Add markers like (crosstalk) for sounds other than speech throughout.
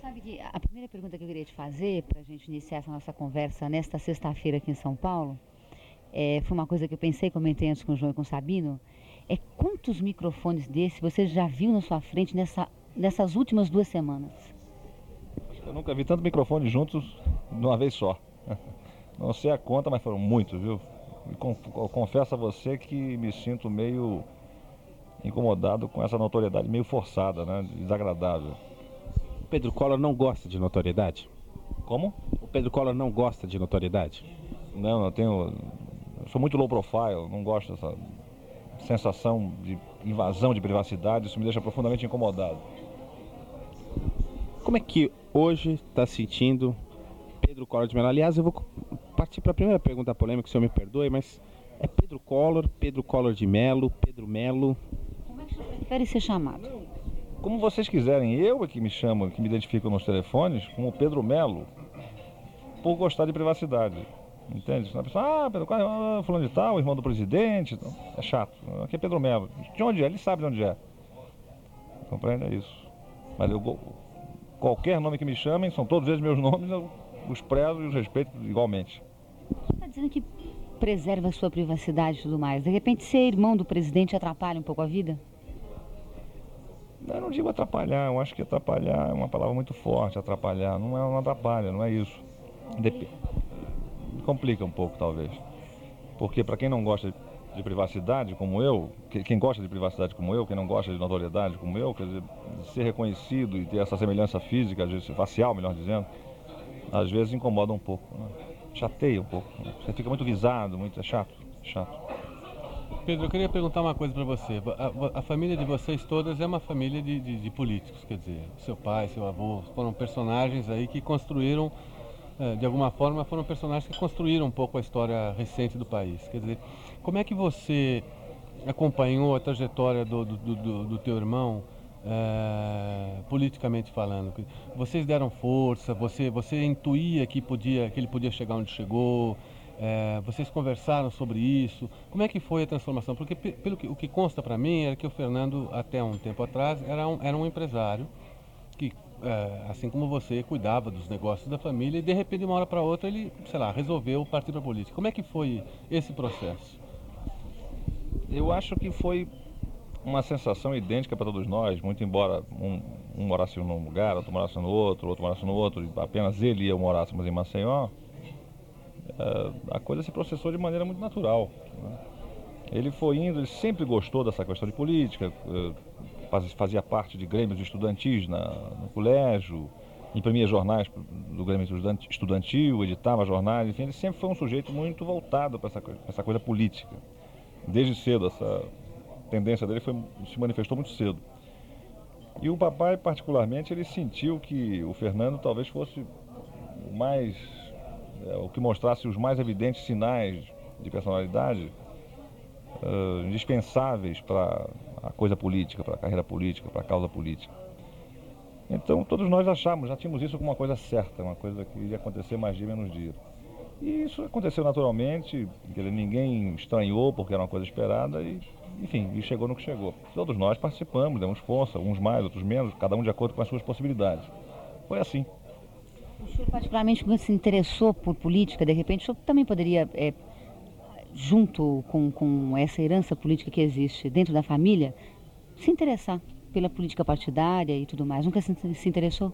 sabe que a primeira pergunta que eu queria te fazer, para a gente iniciar essa nossa conversa nesta sexta-feira aqui em São Paulo, é, foi uma coisa que eu pensei, comentei antes com o João e com o Sabino, é quantos microfones desses você já viu na sua frente nessa, nessas últimas duas semanas? Eu nunca vi tanto microfone juntos de uma vez só. (laughs) Não sei a conta, mas foram muitos, viu? Confesso a você que me sinto meio incomodado com essa notoriedade, meio forçada, né? Desagradável. Pedro Collor não gosta de notoriedade? Como? O Pedro Collor não gosta de notoriedade? Não, eu tenho. Eu sou muito low profile, não gosto dessa sensação de invasão de privacidade, isso me deixa profundamente incomodado. Como é que hoje está sentindo Pedro Collor de Mello? Aliás, eu vou partir para a primeira pergunta polêmica, se o senhor me perdoe, mas é Pedro Collor, Pedro Collor de Melo, Pedro Melo? Como é que o senhor prefere ser chamado? Como vocês quiserem, eu é que me chamo, que me identifico nos telefones como Pedro Melo, por gostar de privacidade. Entende? A pessoa, ah, Pedro Collor, ah, fulano de tal, irmão do presidente. Então, é chato. Aqui é Pedro Melo. De onde é? Ele sabe de onde é. Compreende? É isso. Mas eu, qualquer nome que me chamem, são todos eles meus nomes, eu os prezo e os respeito igualmente. Você está dizendo que preserva a sua privacidade e tudo mais. De repente, ser irmão do presidente atrapalha um pouco a vida? Eu não digo atrapalhar, eu acho que atrapalhar é uma palavra muito forte, atrapalhar. Não é uma atrapalha, não é isso. Dep complica um pouco, talvez. Porque para quem não gosta de privacidade como eu, quem gosta de privacidade como eu, quem não gosta de notoriedade como eu, quer dizer, ser reconhecido e ter essa semelhança física, facial, melhor dizendo, às vezes incomoda um pouco. Né? Chateia um pouco. Né? Você fica muito visado, muito é chato, chato. Pedro, eu queria perguntar uma coisa para você. A, a, família de vocês todas é uma família de, de, de, políticos, quer dizer, seu pai, seu avô, foram personagens aí que construíram, é, de alguma forma, foram personagens que construíram um pouco a história recente do país. Quer dizer, como é que você acompanhou a trajetória do, do, do, do teu irmão? É, politicamente falando. Vocês deram força, você, você intuía que, podia, que ele podia chegar onde chegou, é, vocês conversaram sobre isso. Como é que foi a transformação? Porque pelo que, o que consta para mim era que o Fernando, até um tempo atrás, era um, era um empresário que, é, assim como você, cuidava dos negócios da família e de repente, de uma hora para outra, ele, sei lá, resolveu partir para a política. Como é que foi esse processo? Eu acho que foi uma sensação idêntica para todos nós, muito embora um, um morasse num lugar, outro morasse no outro, outro morasse no outro, apenas ele e eu morássemos em Maceió, é, a coisa se processou de maneira muito natural. Né? Ele foi indo, ele sempre gostou dessa questão de política, é, fazia parte de grêmios estudantis na, no colégio, imprimia jornais do Grêmio Estudantil, editava jornais, enfim, ele sempre foi um sujeito muito voltado para essa, essa coisa política. Desde cedo, essa tendência dele foi, se manifestou muito cedo. E o papai, particularmente, ele sentiu que o Fernando talvez fosse o mais. É, o que mostrasse os mais evidentes sinais de personalidade uh, indispensáveis para a coisa política, para a carreira política, para a causa política. Então todos nós achamos, já tínhamos isso como uma coisa certa, uma coisa que iria acontecer mais dia menos dia. E isso aconteceu naturalmente, ninguém estranhou porque era uma coisa esperada e enfim, e chegou no que chegou. Todos nós participamos, demos força, uns mais, outros menos, cada um de acordo com as suas possibilidades. Foi assim. O senhor, particularmente, quando se interessou por política, de repente, o senhor também poderia, é, junto com, com essa herança política que existe dentro da família, se interessar pela política partidária e tudo mais? Nunca se, se interessou?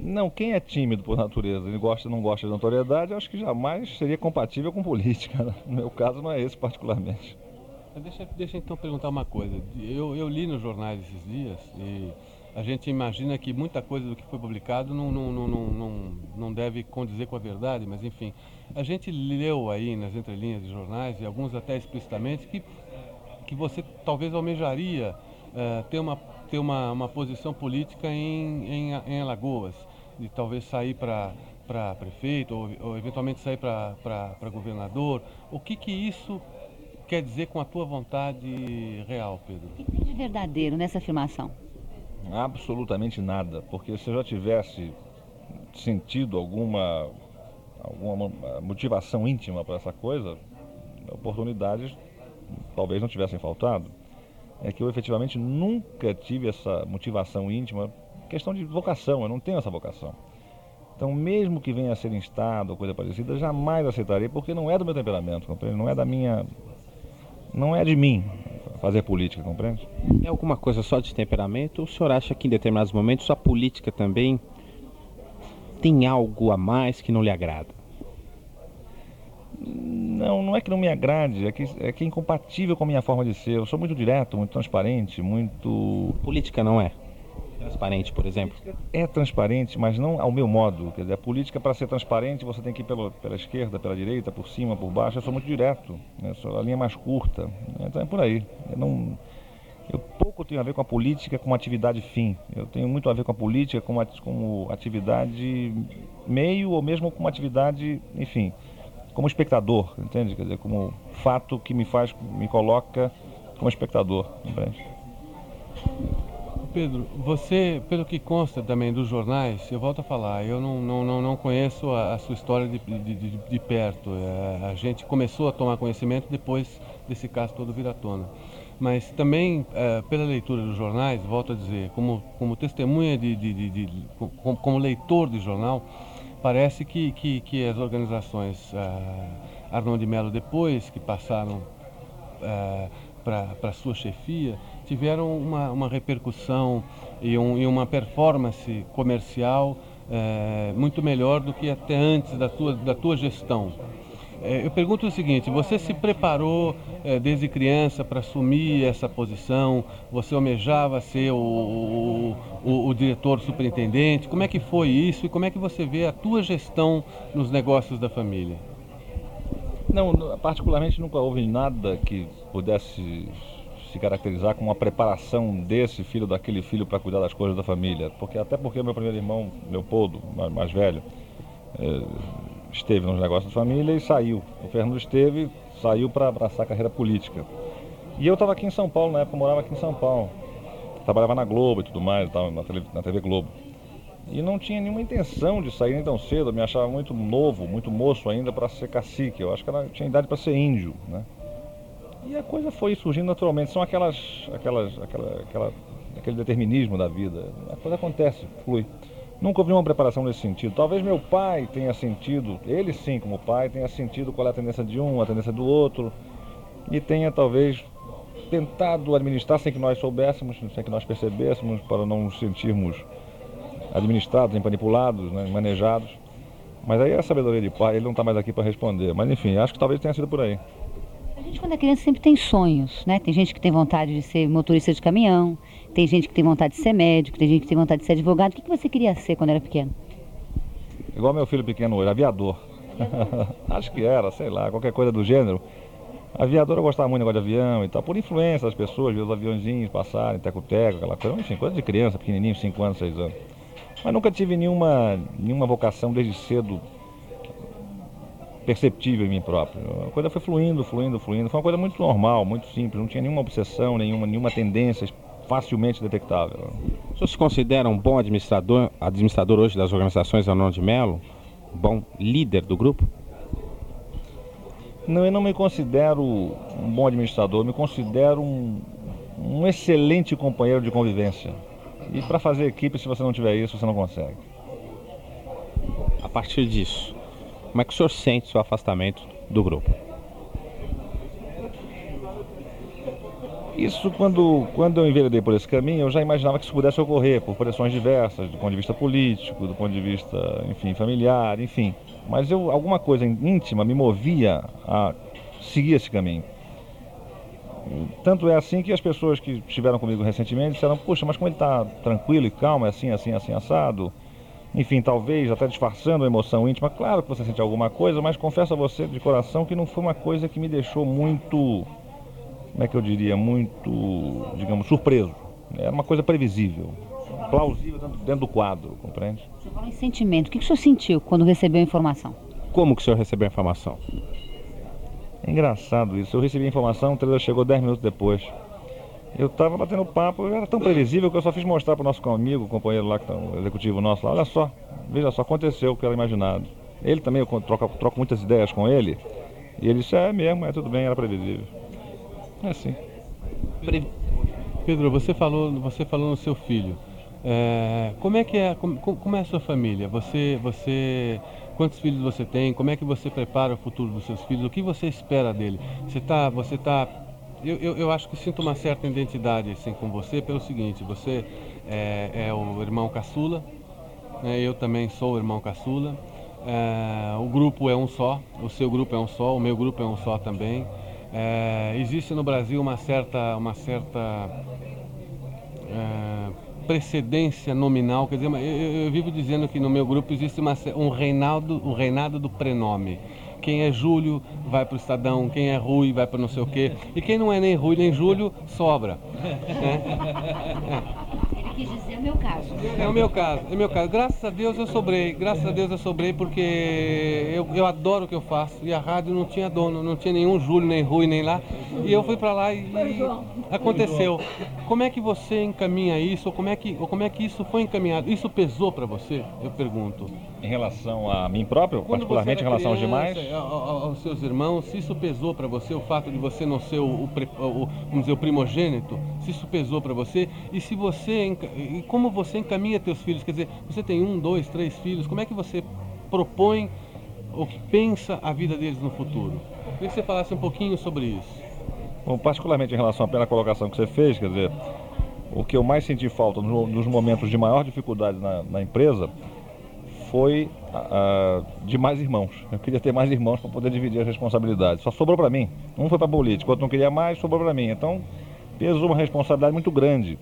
Não, quem é tímido por natureza, ele gosta não gosta de notoriedade, eu acho que jamais seria compatível com política. No meu caso, não é esse particularmente. Deixa, deixa então perguntar uma coisa. Eu, eu li nos jornais esses dias e a gente imagina que muita coisa do que foi publicado não, não, não, não, não deve condizer com a verdade, mas enfim. A gente leu aí nas entrelinhas de jornais, e alguns até explicitamente, que, que você talvez almejaria uh, ter, uma, ter uma, uma posição política em, em, em Alagoas, de talvez sair para para prefeito ou, ou, eventualmente sair para governador. O que que isso quer dizer com a tua vontade real, Pedro? O que tem de verdadeiro nessa afirmação? Absolutamente nada, porque se eu já tivesse sentido alguma, alguma motivação íntima para essa coisa, oportunidades talvez não tivessem faltado. É que eu efetivamente nunca tive essa motivação íntima questão de vocação, eu não tenho essa vocação. Então, mesmo que venha a ser instado ou coisa parecida, jamais aceitarei, porque não é do meu temperamento, compreende? Não é da minha. Não é de mim fazer política, compreende? É alguma coisa só de temperamento ou o senhor acha que em determinados momentos a política também tem algo a mais que não lhe agrada? Não, não é que não me agrade, é que é, que é incompatível com a minha forma de ser. Eu sou muito direto, muito transparente, muito. Política não é? Transparente, por exemplo? É transparente, mas não ao meu modo. Quer dizer, a política, para ser transparente, você tem que ir pela, pela esquerda, pela direita, por cima, por baixo. Eu sou muito direto, né? sou a linha mais curta. Então é por aí. Eu, não, eu pouco tenho a ver com a política como atividade fim. Eu tenho muito a ver com a política como, como atividade meio ou mesmo como atividade, enfim, como espectador, entende? Quer dizer, como fato que me faz, me coloca como espectador, entende? Pedro, você, pelo que consta também dos jornais, eu volto a falar, eu não, não, não, conheço a, a, sua história de, de, de, de perto. É, a gente começou a tomar conhecimento depois desse caso todo vir à tona. Mas também, é, pela leitura dos jornais, volto a dizer, como, como testemunha, de, de, como, como, leitor de jornal, parece que, que, que as organizações uh, Arnon de Mello, depois que passaram uh, para sua chefia, tiveram uma, uma repercussão e, um, e uma performance comercial é, muito melhor do que até antes da tua, da tua gestão. É, eu pergunto o seguinte: você se preparou é, desde criança para assumir essa posição? Você almejava ser o, o, o, o, diretor superintendente? Como é que foi isso e como é que você vê a tua gestão nos negócios da família? Não, particularmente nunca houve nada que pudesse se caracterizar como uma preparação desse filho daquele filho para cuidar das coisas da família. Porque até porque meu primeiro irmão, Leopoldo, mais, mais velho, é, esteve nos negócios da família e saiu. O Fernando esteve, saiu para abraçar a carreira política. E eu estava aqui em São Paulo, na época eu morava aqui em São Paulo. Trabalhava na Globo e tudo mais, tava na, TV, na TV Globo. E não tinha nenhuma intenção de sair nem tão cedo, eu me achava muito novo, muito moço ainda para ser cacique. Eu acho que ela tinha idade para ser índio, né? E a coisa foi surgindo naturalmente. São aquelas, aquelas, aquela, aquela, aquele determinismo da vida. A coisa acontece, flui. Nunca houve uma preparação nesse sentido. Talvez meu pai tenha sentido, ele sim, como pai, tenha sentido qual é a tendência de um, a tendência do outro, e tenha talvez tentado administrar sem que nós soubéssemos, sem que nós percebêssemos, para não nos sentirmos administrados, manipulados, né, manejados. Mas aí é a sabedoria de pai, ele não está mais aqui para responder. Mas enfim, acho que talvez tenha sido por aí. A gente, quando é criança, sempre tem sonhos, né? Tem gente que tem vontade de ser motorista de caminhão, tem gente que tem vontade de ser médico, tem gente que tem vontade de ser advogado. O que, você queria ser quando era pequeno? Igual meu filho pequeno hoje, aviador. (laughs) Acho que era, sei lá, qualquer coisa do gênero. Aviador eu gostava muito de negócio de avião e tal, por influência das pessoas, ver os aviãozinhos passarem, teco-teco, aquela coisa, enfim, coisa de criança, pequenininho, 5 anos, 6 anos. Mas nunca tive nenhuma, nenhuma vocação desde cedo perceptível em mim próprio. A coisa foi fluindo, fluindo, fluindo. Foi uma coisa muito normal, muito simples. Não tinha nenhuma obsessão, nenhuma, nenhuma tendência facilmente detectável. O senhor se considera um bom administrador, administrador hoje das organizações Anon de Melo? Um bom líder do grupo? Não, eu não me considero um bom administrador, eu me considero um, um excelente companheiro de convivência. E para fazer equipe, se você não tiver isso, você não consegue. A partir disso, como é que o senhor sente seu afastamento do grupo? Isso, quando, quando eu enveredei por esse caminho, eu já imaginava que isso pudesse ocorrer por pressões diversas, do ponto de vista político, do ponto de vista, enfim, familiar, enfim. Mas eu, alguma coisa íntima me movia a seguir esse caminho. Tanto é assim que as pessoas que estiveram comigo recentemente disseram, puxa, mas como ele está tranquilo e calmo, é assim, assim, assim, assado, enfim, talvez até disfarçando a emoção íntima. Claro que você sente alguma coisa, mas confesso a você de coração que não foi uma coisa que me deixou muito, como é que eu diria, muito, digamos, surpreso. Era uma coisa previsível, plausível dentro, do quadro, compreende? Você falou em sentimento. O que o senhor sentiu quando recebeu a informação? Como que o senhor recebeu a informação? É engraçado isso. Eu recebi a informação, o trailer chegou 10 minutos depois. Eu estava batendo papo, era tão previsível que eu só fiz mostrar para o nosso amigo, companheiro lá, que tá, o executivo nosso lá, olha só, veja só, aconteceu o que era imaginado. Ele também, eu troco, troco muitas ideias com ele, e ele disse, é mesmo, é tudo bem, era previsível. É assim. Pedro, você falou, você falou no seu filho. É, como é que é, como, como, é a sua família? Você, você, quantos filhos você tem? Como é que você prepara o futuro dos seus filhos? O que você espera dele? Você está, você tá, eu, eu, eu, acho que sinto uma certa identidade assim com você pelo seguinte: você é, é o irmão caçula, né? eu também sou o irmão caçula. É, o grupo é um só, o seu grupo é um só, o meu grupo é um só também. É, existe no Brasil uma certa, uma certa é, precedência nominal, quer dizer, eu, eu, vivo dizendo que no meu grupo existe uma, um reinado, o reinado do prenome. Quem é Júlio vai para o Estadão, quem é Rui vai para não sei o quê, e quem não é nem Rui nem Júlio sobra. Né? quis dizer é o meu caso. É o meu caso, é o meu caso. Graças a Deus eu sobrei, graças a Deus eu sobrei porque eu, eu adoro o que eu faço. E a rádio não tinha dono, não tinha nenhum Júlio, nem Rui, nem lá. E eu fui para lá e, e, aconteceu. Como é que você encaminha isso? Ou como é que, ou como é que isso foi encaminhado? Isso pesou para você? Eu pergunto. Em relação a mim próprio, Quando particularmente em relação criança, aos demais? Aos seus irmãos, se isso pesou para você, o fato de você não ser o, o, o, vamos dizer, o primogênito, se isso pesou para você, e se você, e como você encaminha teus filhos, quer dizer, você tem um, dois, três filhos, como é que você propõe ou pensa a vida deles no futuro? Queria que você falasse um pouquinho sobre isso. Bom, particularmente em relação à primeira colocação que você fez, quer dizer, o que eu mais senti falta nos momentos de maior dificuldade na, na empresa foi uh, de mais irmãos. Eu queria ter mais irmãos para poder dividir as responsabilidades. Só sobrou para mim. Um foi para política, outro não queria mais, sobrou para mim. Então, pesou uma responsabilidade muito grande.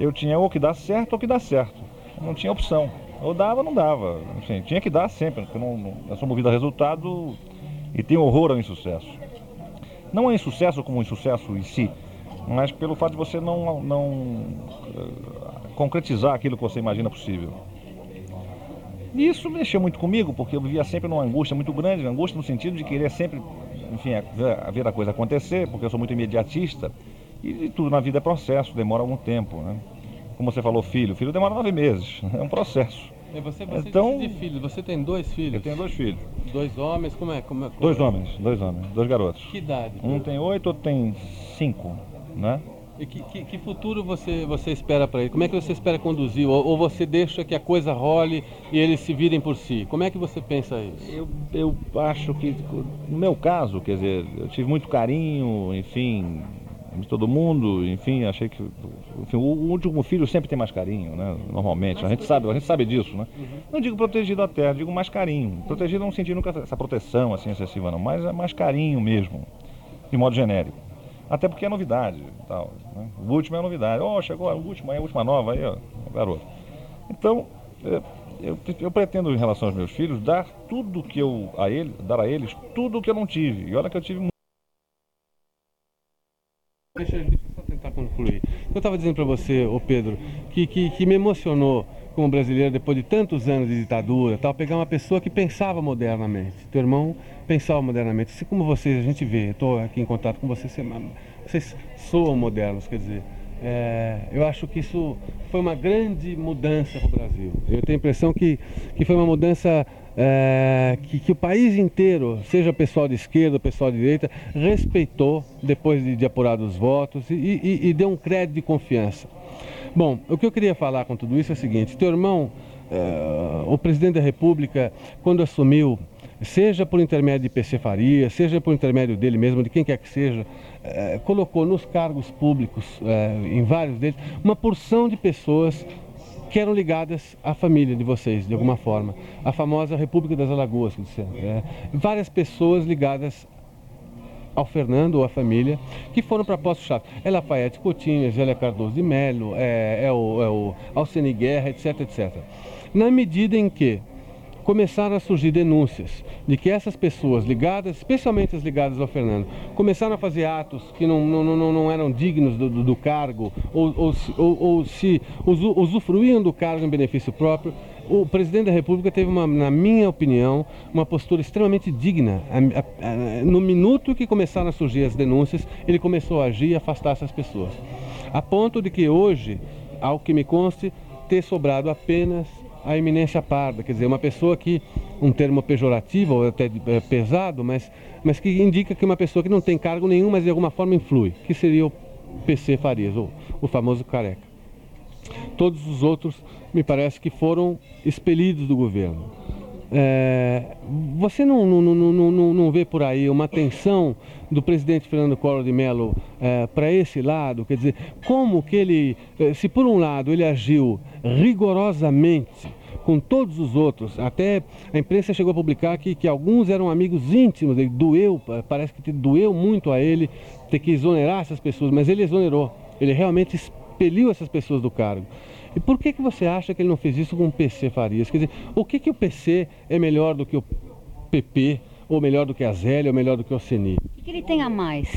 Eu tinha ou que dar certo ou que dar certo. Não tinha opção. Ou dava ou não dava. Enfim, tinha que dar sempre, porque não, não, eu sou movido a resultado e tenho horror ao insucesso. Não é insucesso como insucesso em si, mas pelo fato de você não, não uh, concretizar aquilo que você imagina possível. E isso mexeu muito comigo, porque eu vivia sempre numa angústia muito grande, angústia no sentido de querer sempre, enfim, ver, a coisa acontecer, porque eu sou muito imediatista, e, e, tudo na vida é processo, demora algum tempo, né? Como você falou, filho, filho demora nove meses, (laughs) é um processo. E você, você então, de filhos, você tem dois filhos? Eu tenho dois filhos. Dois homens, como é? Como é como dois é? homens, dois homens, dois garotos. Que idade? Um tem oito, outro tem cinco, né? E que, que, que, futuro você, você espera para ele? Como é que você espera conduzir? Ou, ou, você deixa que a coisa role e eles se virem por si? Como é que você pensa isso? Eu, eu acho que, no meu caso, quer dizer, eu tive muito carinho, enfim, de todo mundo, enfim, achei que enfim, o último filho sempre tem mais carinho, né? Normalmente, a gente sabe, a gente sabe disso, né? Não digo protegido até, digo mais carinho. Protegido não senti nunca essa proteção assim excessiva não, mas é mais carinho mesmo, de modo genérico. Até porque é novidade, tal. Né? O último é novidade. Oh, chegou o último, aí a última nova aí, ó, garoto. Então, é, eu, eu, pretendo em relação aos meus filhos dar tudo que eu a ele, dar a eles tudo que eu não tive. E olha que eu tive Deixa, deixa eu só tentar concluir. Eu estava dizendo para você, ô Pedro, que, que, que, me emocionou como brasileiro, depois de tantos anos de ditadura, tal, pegar uma pessoa que pensava modernamente. Teu irmão pensava modernamente. Assim como vocês, a gente vê, estou aqui em contato com vocês, vocês soam modernos, quer dizer. É, eu acho que isso foi uma grande mudança para o Brasil. Eu tenho a impressão que, que foi uma mudança é, que, que, o país inteiro, seja pessoal de esquerda, pessoal de direita, respeitou depois de, de apurados os votos e, e, e, deu um crédito de confiança. Bom, o que eu queria falar com tudo isso é o seguinte: teu irmão, é, o presidente da República, quando assumiu, seja por intermédio de PC Faria, seja por intermédio dele mesmo, de quem quer que seja, é, colocou nos cargos públicos, é, em vários deles, uma porção de pessoas que eram ligadas à família de vocês, de alguma forma. A famosa República das Alagoas, que disseram. É, várias pessoas ligadas ao Fernando ou à família, que foram para postos chaves. É Lafayette Coutinho, Zélia Cardoso de Melo, é, é, o, é o Alcene Guerra, etc, etc. Na medida em que começaram a surgir denúncias de que essas pessoas ligadas, especialmente as ligadas ao Fernando, começaram a fazer atos que não, não, não, não eram dignos do, do, do cargo ou, ou, ou, ou se usufruíam do cargo em benefício próprio, o presidente da República teve, uma, na minha opinião, uma postura extremamente digna. No minuto que começaram a surgir as denúncias, ele começou a agir e afastar essas pessoas. A ponto de que hoje, ao que me conste, ter sobrado apenas a eminência parda, quer dizer, uma pessoa que, um termo pejorativo ou até é, pesado, mas, mas que indica que uma pessoa que não tem cargo nenhum, mas de alguma forma influi, que seria o PC Farias, o, o famoso careca. todos os outros me parece que foram expelidos do governo. É, você não, não, não, não, não vê por aí uma tensão do presidente Fernando Collor de Mello é, para esse lado? Quer dizer, como que ele, se por um lado ele agiu rigorosamente com todos os outros, até a imprensa chegou a publicar que, que alguns eram amigos íntimos, ele doeu, parece que doeu muito a ele ter que exonerar essas pessoas, mas ele exonerou, ele realmente expeliu essas pessoas do cargo. E por que, que você acha que ele não fez isso com o PC Farias? Quer dizer, o que, que o PC é melhor do que o PP, ou melhor do que a Zélia, ou melhor do que o CNI? O que ele tem a mais?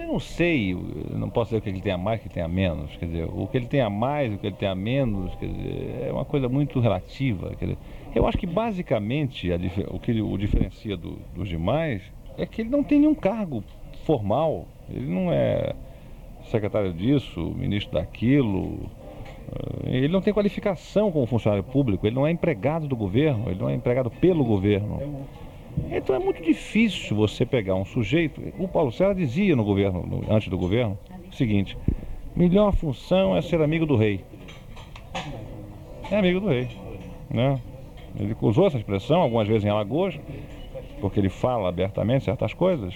Eu não sei, não posso dizer o que ele tem a mais, o que ele tem a menos. Quer dizer, o que ele tem a mais, o que ele tem a menos, quer dizer, é uma coisa muito relativa. Quer dizer, eu acho que basicamente a, o que o diferencia do, dos demais é que ele não tem nenhum cargo formal. Ele não é secretário disso, ministro daquilo, eh, ele não tem qualificação como funcionário público, ele não é empregado do governo, ele não é empregado pelo governo. Então é muito difícil você pegar um sujeito. O Paulo César dizia no governo, no, antes do governo, o seguinte: melhor função é ser amigo do rei. É amigo do rei. Né? Ele usou essa expressão algumas vezes em Alagoas, porque ele fala abertamente certas coisas.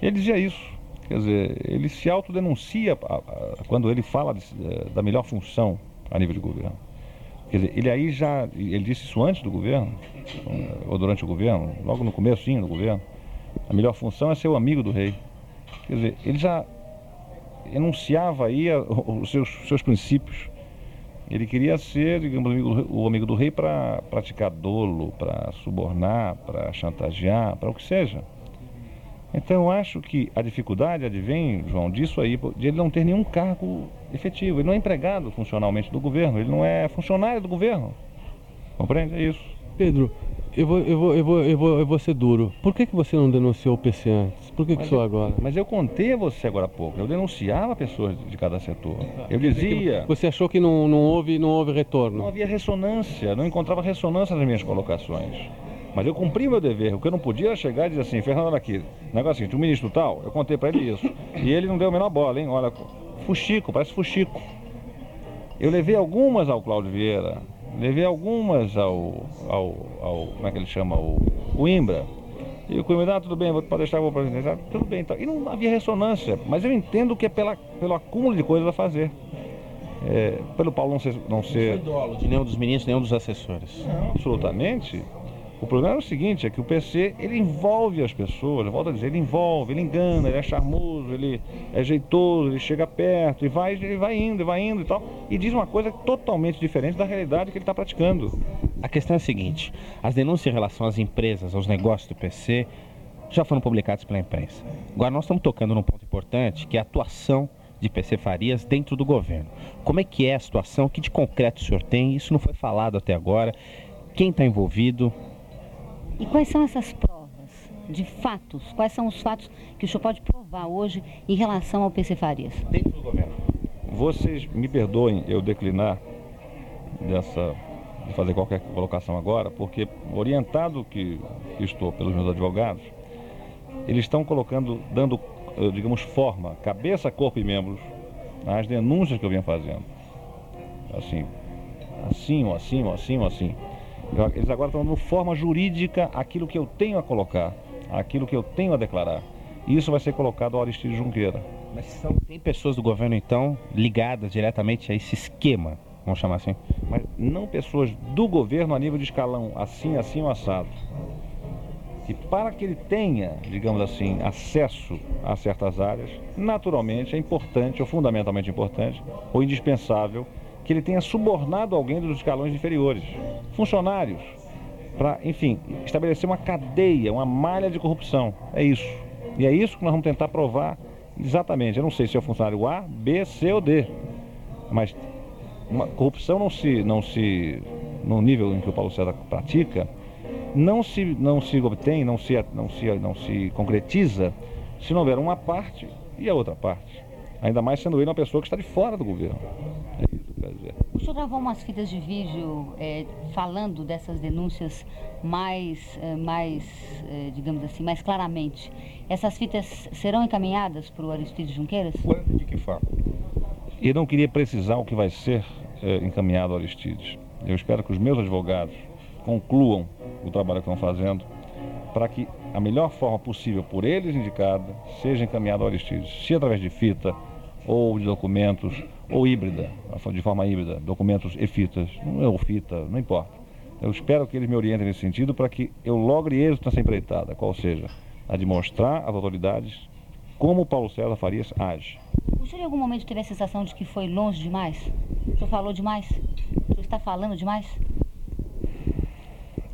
Ele dizia isso. Quer dizer, ele se autodenuncia quando ele fala de, eh, da melhor função a nível de governo. Quer dizer, ele aí já, ele disse isso antes do governo, ou durante o governo, logo no começo do governo. A melhor função é ser o amigo do rei. Quer dizer, ele já enunciava aí os seus, seus princípios. Ele queria ser, digamos, o amigo do rei para praticar dolo, para subornar, para chantagear, para o que seja. Então eu acho que a dificuldade advém, João, disso aí, de ele não ter nenhum cargo efetivo. Ele não é empregado funcionalmente do governo, ele não é funcionário do governo. Compreende? É isso. Pedro, eu vou, eu vou, eu vou, eu vou, eu vou ser duro. Por que, que você não denunciou o PC antes? Por que, que só agora? Mas eu contei a você agora há pouco. Eu denunciava pessoas de cada setor. Eu dizia. Você achou que não, não, houve, não houve retorno? Não havia ressonância, não encontrava ressonância nas minhas colocações. Mas eu cumpri meu dever. O que eu não podia era chegar e dizer assim, Fernando aqui, negócio assim, o ministro tal, eu contei para ele isso. E ele não deu a menor bola, hein? Olha, fuxico, parece fuxico. Eu levei algumas ao Cláudio Vieira, levei algumas ao, ao, ao como é que ele chama, o, o Imbra. E o Coimbra, ah, tudo bem, vou pode deixar, vou apresentar, tudo bem. Então. E não havia ressonância, mas eu entendo que é pela, pelo acúmulo de coisas a fazer. É, pelo Paulo não ser. Não ser... Não de nenhum dos ministros, nenhum dos assessores. Não, absolutamente. O problema é o seguinte, é que o PC, ele envolve as pessoas, eu volto a dizer, ele envolve, ele engana, ele é charmoso, ele é jeitoso, ele chega perto e vai, ele vai indo, e vai indo e tal, e diz uma coisa totalmente diferente da realidade que ele está praticando. A questão é a seguinte, as denúncias em relação às empresas, aos negócios do PC, já foram publicadas pela imprensa. Agora nós estamos tocando num ponto importante, que é a atuação de PC Farias dentro do governo. Como é que é a situação? O que de concreto o senhor tem? Isso não foi falado até agora. Quem está envolvido? E quais são essas provas de fatos? Quais são os fatos que o senhor pode provar hoje em relação ao PC Farias? Dentro do governo. Vocês me perdoem eu declinar dessa de fazer qualquer colocação agora, porque orientado que estou pelos meus advogados, eles estão colocando, dando, eh, digamos, forma, cabeça, corpo e membros às denúncias que eu venho fazendo. Assim, assim, ou assim, ou assim, ou assim. Eles agora estão dando forma jurídica aquilo que eu tenho a colocar, aquilo que eu tenho a declarar. E isso vai ser colocado ao Aristides Junqueira. Mas são, tem pessoas do governo, então, ligadas diretamente a esse esquema, vamos chamar assim? Mas não pessoas do governo a nível de escalão, assim, assim ou assado. E para que ele tenha, digamos assim, acesso a certas áreas, naturalmente é importante, ou fundamentalmente importante, ou indispensável, que ele tenha subornado alguém dos escalões inferiores, funcionários, para, enfim, estabelecer uma cadeia, uma malha de corrupção. É isso. E é isso que nós vamos tentar provar exatamente. Eu não sei se é o funcionário A, B, C ou D, mas uma corrupção não se, não se, no nível em que o Paulo César pratica, não se, não se obtém, não se, não se, não se concretiza se não houver uma parte e a outra parte. Ainda mais sendo ele uma pessoa que está de fora do governo. O senhor gravou umas fitas de vídeo é, falando dessas denúncias mais, é, mais é, digamos assim, mais claramente. Essas fitas serão encaminhadas para o Aristides Junqueiras? De que forma? e não queria precisar o que vai ser é, encaminhado a Aristides. Eu espero que os meus advogados concluam o trabalho que estão fazendo para que a melhor forma possível por eles indicada seja encaminhado ao Aristides. Se através de fita ou de documentos, ou híbrida, de forma híbrida, documentos e fitas, ou fita, não importa. Eu espero que eles me orientem nesse sentido para que eu logre êxito nessa empreitada, qual seja a de mostrar às autoridades como Paulo César Farias age. O senhor em algum momento teve a sensação de que foi longe demais? O senhor falou demais? O senhor está falando demais?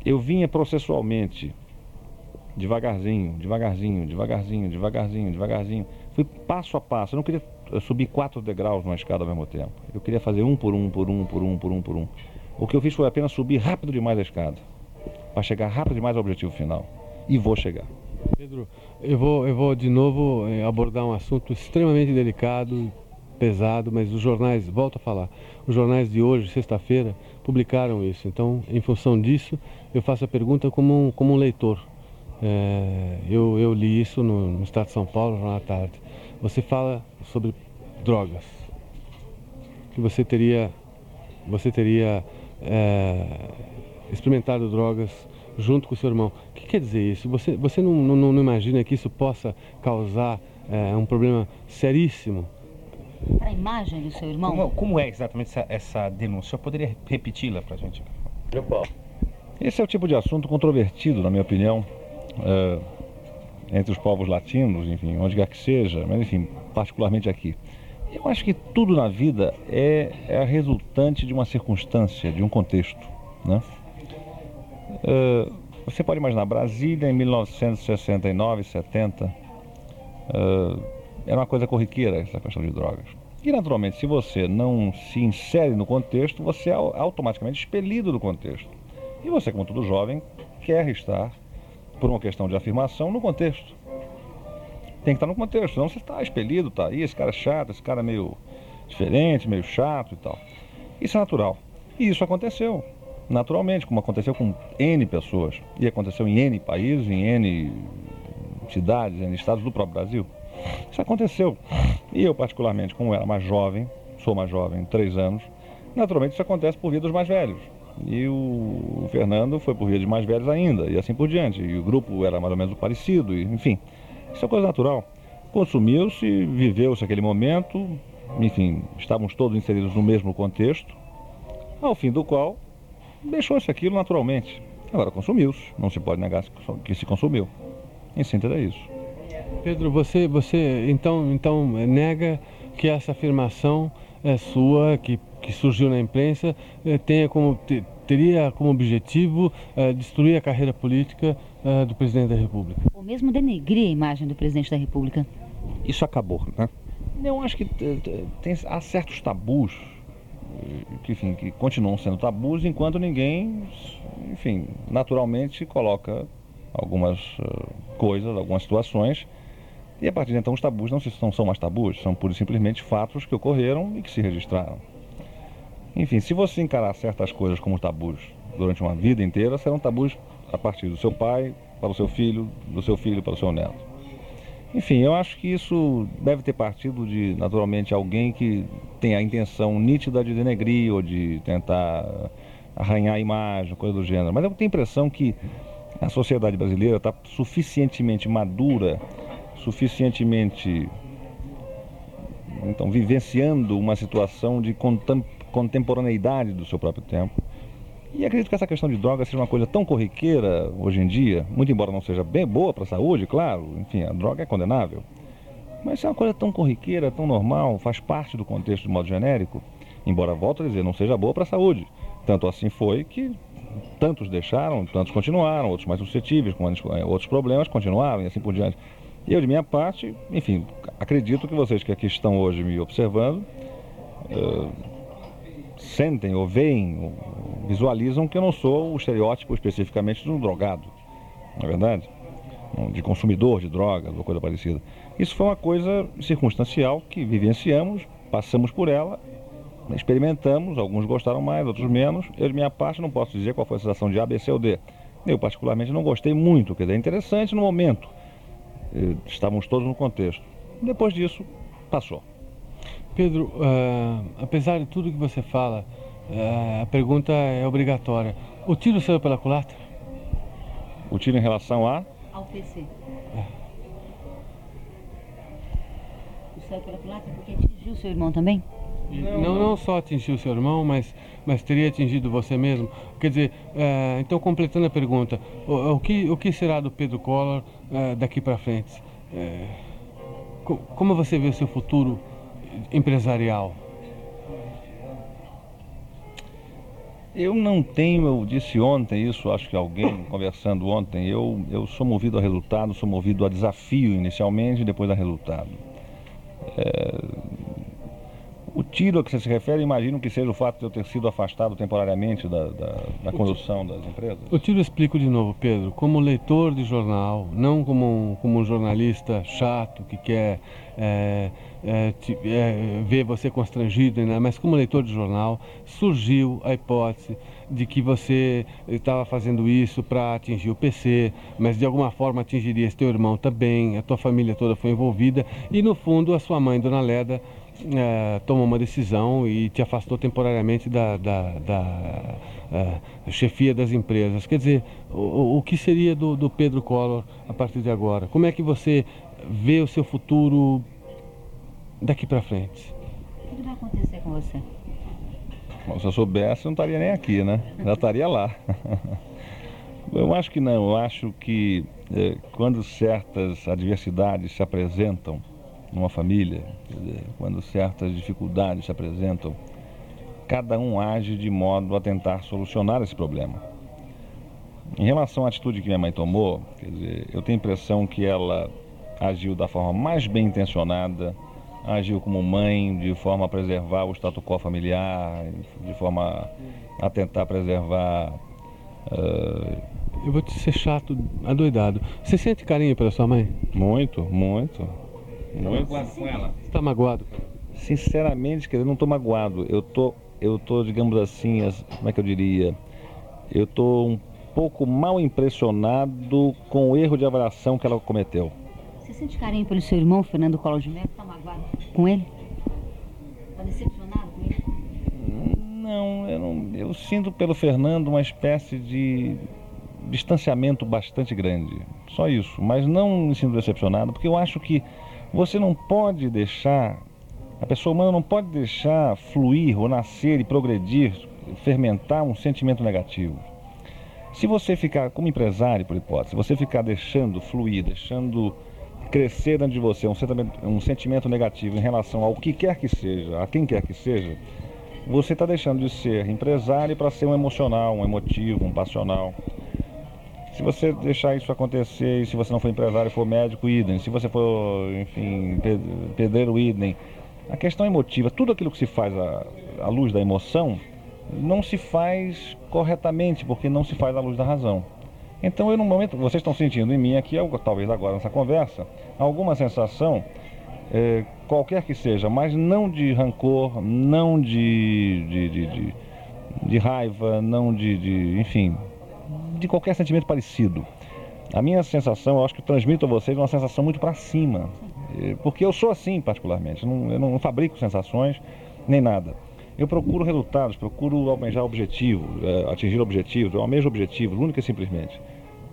Eu vinha processualmente, devagarzinho, devagarzinho, devagarzinho, devagarzinho, devagarzinho. Fui passo a passo. Eu não queria subir quatro degraus numa escada ao mesmo tempo. Eu queria fazer um por um, por um, por um, por um, por um. O que eu fiz foi apenas subir rápido demais a escada, para chegar rápido demais ao objetivo final. E vou chegar. Pedro, eu vou, eu vou de novo eh, abordar um assunto extremamente delicado, pesado, mas os jornais, volto a falar, os jornais de hoje, sexta-feira, publicaram isso. Então, em função disso, eu faço a pergunta como um, como um leitor. É, eu, eu, li isso no, no, Estado de São Paulo, na tarde. Você fala sobre drogas. Que você teria, você teria é, experimentado drogas junto com o seu irmão. O que quer dizer isso? Você, você não, não, não imagina que isso possa causar é, um problema seríssimo? Para a imagem do seu irmão? Como, como é exatamente essa, essa denúncia? Eu poderia repeti-la para a gente? Esse é o tipo de assunto controvertido, na minha opinião, é, entre os povos latinos, enfim, onde quer que seja, mas enfim, particularmente aqui. Eu acho que tudo na vida é, é a resultante de uma circunstância, de um contexto, né? Uh, você pode imaginar, Brasília em 1969, 70, uh, era uma coisa corriqueira essa questão de drogas. E naturalmente, se você não se insere no contexto, você é automaticamente expelido do contexto. E você, como todo jovem, quer estar, por uma questão de afirmação, no contexto. Tem que estar no contexto, senão você está expelido, tá aí, esse cara é chato, esse cara é meio diferente, meio chato e tal. Isso é natural. E isso aconteceu naturalmente, como aconteceu com N pessoas, e aconteceu em N países, em N cidades, em estados do próprio Brasil. Isso aconteceu. E eu, particularmente, como era mais jovem, sou mais jovem, três anos, naturalmente isso acontece por via dos mais velhos. E o Fernando foi por via de mais velhos ainda, e assim por diante. E o grupo era mais ou menos parecido, e, enfim. Isso é coisa natural. Consumiu-se, viveu-se aquele momento, enfim, estávamos todos inseridos no mesmo contexto, ao fim do qual deixou-se aquilo naturalmente. Agora consumiu-se, não se pode negar que se consumiu. Em síntese é isso. Pedro, você, você então, então nega que essa afirmação é sua, que, que surgiu na imprensa, é, tenha como, teria como objetivo é, destruir a carreira política é, do presidente da República? Ou mesmo denegrir a imagem do presidente da República? Isso acabou, né? Eu acho que tem, há certos tabus que, enfim, que continuam sendo tabus enquanto ninguém, enfim, naturalmente coloca algumas uh, coisas, algumas situações. E a partir de então os tabus não, se, não são mais tabus, são pura e simplesmente fatos que ocorreram e que se registraram. Enfim, se você encarar certas coisas como tabus durante uma vida inteira, serão tabus a partir do seu pai para o seu filho, do seu filho para o seu neto. Enfim, eu acho que isso deve ter partido de, naturalmente, alguém que tem a intenção nítida de denegrir ou de tentar arranhar a imagem, coisa do gênero. Mas eu tenho a impressão que a sociedade brasileira está suficientemente madura, suficientemente então vivenciando uma situação de contemporaneidade do seu próprio tempo e acredito que essa questão de droga seja uma coisa tão corriqueira hoje em dia, muito embora não seja bem boa para a saúde, claro, enfim, a droga é condenável. Mas é uma coisa tão corriqueira, tão normal, faz parte do contexto de modo genérico, embora, volto a dizer, não seja boa para a saúde. Tanto assim foi que tantos deixaram, tantos continuaram, outros mais suscetíveis, com outros problemas, continuaram e assim por diante. Eu, de minha parte, enfim, acredito que vocês que aqui estão hoje me observando, uh, sentem ou veem visualizam que eu não sou o estereótipo especificamente de um drogado, não é verdade? De consumidor de drogas ou coisa parecida. Isso foi uma coisa circunstancial que vivenciamos, passamos por ela, experimentamos, alguns gostaram mais, outros menos. Eu, de minha parte, não posso dizer qual foi a sensação de A, B, C ou D. Eu, particularmente, não gostei muito, quer dizer, é interessante no momento. Estávamos todos no contexto. Depois disso, passou. Pedro, uh, apesar de tudo que você fala, uh, a pergunta é obrigatória. O tiro saiu pela culatra? O tiro em relação a? Ao PC. É. Saiu pela culatra porque atingiu seu irmão também? Não, não, não só atingiu seu irmão, mas, mas teria atingido você mesmo. Quer dizer, uh, então completando a pergunta, o, o, que, o que será do Pedro Collor daqui para frente? como você vê o seu futuro empresarial? Eu não tenho, eu disse ontem isso, acho que alguém (coughs) conversando ontem, eu, eu sou movido a resultado, sou movido a desafio inicialmente e depois a resultado. É, o tiro a que você se refere, imagino que seja o fato de eu ter sido afastado temporariamente da, da, da condução das empresas. O tiro explico de novo, Pedro, como leitor de jornal, não como um, como um jornalista chato que quer é, é, te, é, ver você constrangido, né? mas como leitor de jornal, surgiu a hipótese de que você estava fazendo isso para atingir o PC, mas de alguma forma atingiria teu irmão também, a tua família toda foi envolvida e no fundo a sua mãe, Dona Leda, é, tomou uma decisão e te afastou temporariamente da, da, da é, chefia das empresas. Quer dizer, o, o que seria do, do Pedro Collor a partir de agora? Como é que você vê o seu futuro daqui para frente? O que vai acontecer com você? Bom, se eu soubesse, eu não estaria nem aqui, né? Já estaria lá. (laughs) eu acho que não. Eu acho que é, quando certas adversidades se apresentam, numa família, dizer, quando certas dificuldades se apresentam, cada um age de modo a tentar solucionar esse problema. Em relação à atitude que minha mãe tomou, quer dizer, eu tenho a impressão que ela agiu da forma mais bem intencionada, agiu como mãe, de forma a preservar o status quo familiar, de forma a tentar preservar. Uh... Eu vou te ser chato, adoidado. Você sente carinho pela sua mãe? Muito, muito. Tá magoado com ela? Está magoado? Sinceramente, querido, não estou magoado. Eu tô, eu tô, digamos assim, como é que eu diria? Eu tô um pouco mal impressionado com o erro de avaliação que ela cometeu. Você sente carinho pelo seu irmão, Fernando Collor de Mello? Está magoado com ele? Está decepcionado com ele? Não, eu não. Eu sinto pelo Fernando uma espécie de distanciamento bastante grande. Só isso. Mas não me sinto decepcionado, porque eu acho que você não pode deixar, a pessoa humana não pode deixar fluir ou nascer e progredir, fermentar um sentimento negativo. Se você ficar, como empresário, por hipótese, se você ficar deixando fluir, deixando crescer dentro de você um sentimento, um sentimento negativo em relação ao que quer que seja, a quem quer que seja, você está deixando de ser empresário para ser um emocional, um emotivo, um passional. Se você deixar isso acontecer, e se você não for empresário, for médico, idem. Se você for, enfim, pedreiro, idem. A questão emotiva, tudo aquilo que se faz à, à luz da emoção, não se faz corretamente, porque não se faz à luz da razão. Então, eu no momento, vocês estão sentindo em mim aqui, talvez agora nessa conversa, alguma sensação, é, qualquer que seja, mas não de rancor, não de, de, de, de, de raiva, não de, de, enfim, de qualquer sentimento parecido. A minha sensação, eu acho que transmito a vocês uma sensação muito para cima. Porque eu sou assim, particularmente. Não, eu não fabrico sensações nem nada. Eu procuro resultados, procuro almejar objetivos, é, atingir objetivos. Eu almejo objetivos, única e simplesmente.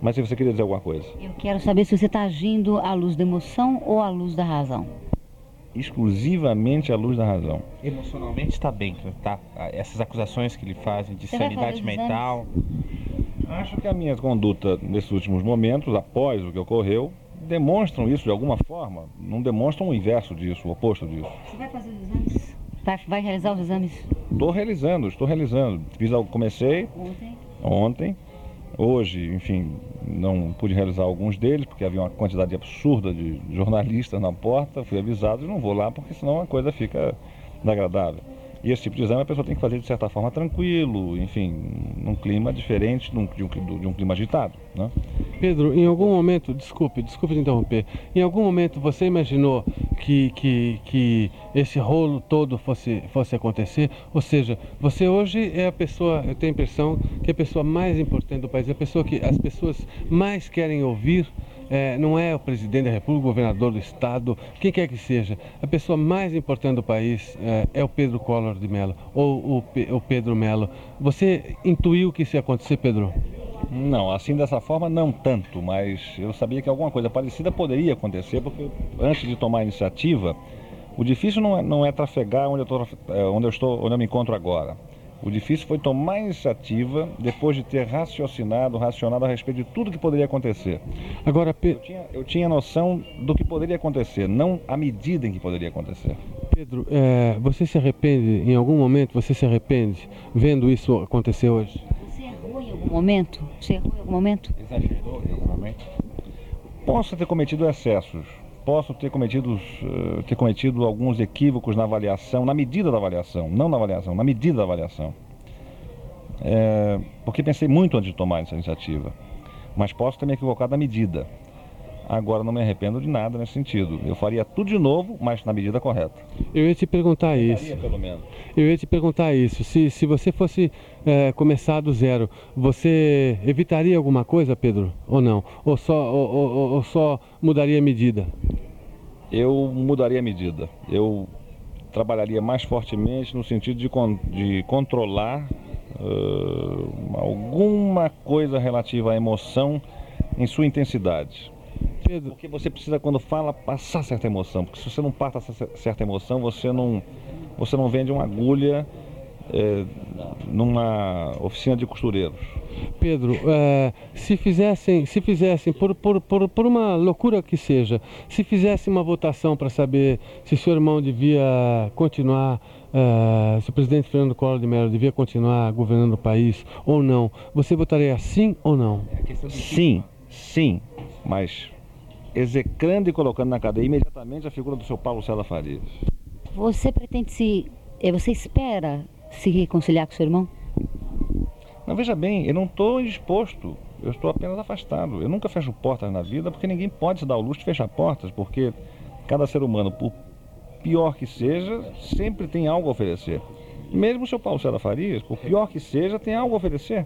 Mas se você queria dizer alguma coisa. Eu quero saber se você está agindo à luz da emoção ou à luz da razão. Exclusivamente à luz da razão. Emocionalmente está bem, tá? Essas acusações que ele fazem de você sanidade mental. Acho que a minha conduta nesses últimos momentos, após o que ocorreu, demonstram isso de alguma forma. Não demonstram o inverso disso, o oposto disso. Você vai fazer os exames? Vai, vai realizar os exames? Estou realizando, estou realizando. Fiz, comecei ontem. ontem. Hoje, enfim, não pude realizar alguns deles, porque havia uma quantidade absurda de jornalistas na porta. Fui avisado e não vou lá, porque senão a coisa fica desagradável. E esse tipo de exame a pessoa tem que fazer de certa forma tranquilo, enfim, num clima diferente de um, de um, clima agitado. Né? Pedro, em algum momento, desculpe, desculpe te interromper, em algum momento você imaginou que, que, que esse rolo todo fosse, fosse acontecer? Ou seja, você hoje é a pessoa, eu tenho a impressão que é a pessoa mais importante do país, é a pessoa que as pessoas mais querem ouvir é, não é o presidente da República, o governador do estado, quem quer que seja. A pessoa mais importante do país é, é o Pedro Collor de Mello, ou o, o Pedro Mello. Você intuiu que isso ia acontecer, Pedro? Não, assim dessa forma não tanto, mas eu sabia que alguma coisa parecida poderia acontecer, porque antes de tomar a iniciativa, o difícil não é, não é trafegar onde eu, tô, é, onde eu estou, onde eu me encontro agora. O difícil foi tomar a iniciativa depois de ter raciocinado, racionado a respeito de tudo que poderia acontecer. Agora, Pe... eu, tinha, eu tinha noção do que poderia acontecer, não a medida em que poderia acontecer. Pedro, é, você se arrepende, em algum momento, você se arrepende vendo isso acontecer hoje? Você errou em algum momento? Você errou em algum momento? Exagerou em algum momento? Posso ter cometido excessos, posso ter cometido, uh, ter cometido alguns equívocos na avaliação, na medida da avaliação, não na avaliação, na medida da avaliação. É, porque pensei muito antes de tomar essa iniciativa, mas posso ter me equivocado na medida. Agora não me arrependo de nada nesse sentido. Eu faria tudo de novo, mas na medida correta. Eu ia te perguntar isso. Pelo menos. Eu ia te perguntar isso. Se, se você fosse é, começar do zero, você evitaria alguma coisa, Pedro? Ou não? Ou só, ou, ou, ou só mudaria a medida? Eu mudaria a medida. Eu trabalharia mais fortemente no sentido de, con de controlar uh, alguma coisa relativa à emoção em sua intensidade. Pedro. Porque você precisa, quando fala, passar certa emoção. Porque se você não passa certa emoção, você não, você não vende uma agulha é, numa oficina de costureiros. Pedro, é, se fizessem, se fizessem por, por, por, por, uma loucura que seja, se fizessem uma votação para saber se seu irmão devia continuar, é, se o presidente Fernando Collor de Mello devia continuar governando o país ou não, você votaria sim ou não? Sim, sim, mas execrando e colocando na cadeia imediatamente a figura do seu Paulo César Farias. Você pretende se. Eh, você espera se reconciliar com seu irmão? Não, veja bem, eu não estou indisposto, eu estou apenas afastado. Eu nunca fecho portas na vida porque ninguém pode se dar o luxo de fechar portas, porque cada ser humano, por pior que seja, sempre tem algo a oferecer. Mesmo o seu Paulo César Farias, por pior que seja, tem algo a oferecer.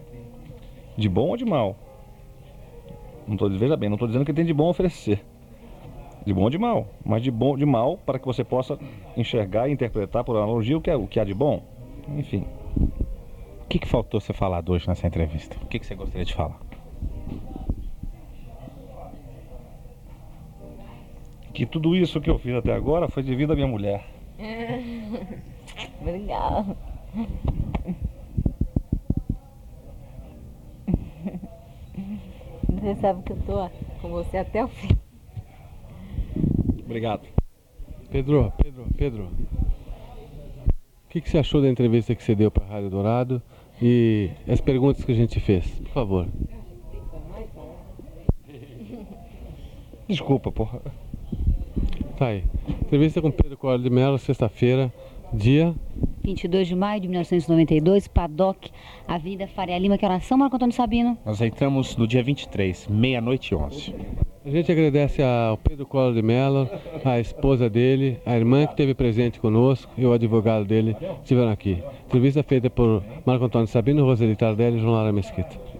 De bom ou de mal. Não tô, veja bem, não estou dizendo que tem de bom oferecer. De bom ou de mal. Mas de bom de mal para que você possa enxergar e interpretar por analogia o que, é, o que há de bom. Enfim. O que, que faltou ser falado hoje nessa entrevista? O que, que você gostaria de falar? Que tudo isso que eu fiz até agora foi devido à minha mulher. (laughs) Obrigada. Você sabe que eu tô com você até o fim. Obrigado. Pedro, Pedro, Pedro. O que, que você achou da entrevista que você deu para a Rádio Dourado e as perguntas que a gente fez? Por favor. Desculpa, porra. Tá aí. Entrevista com Pedro Collor de Mello, sexta-feira, dia 22 de maio de 1992, Paddock, Avenida Faria Lima, que oração, Marco Antônio Sabino? Nós entramos no dia 23, meia-noite e 11. A gente agradece ao Pedro Collor de Mello, a esposa dele, a irmã que esteve presente conosco e o advogado dele estiveram aqui. Entrevista feita por Marco Antônio Sabino, Roseli Tardelli e João Lara Mesquita.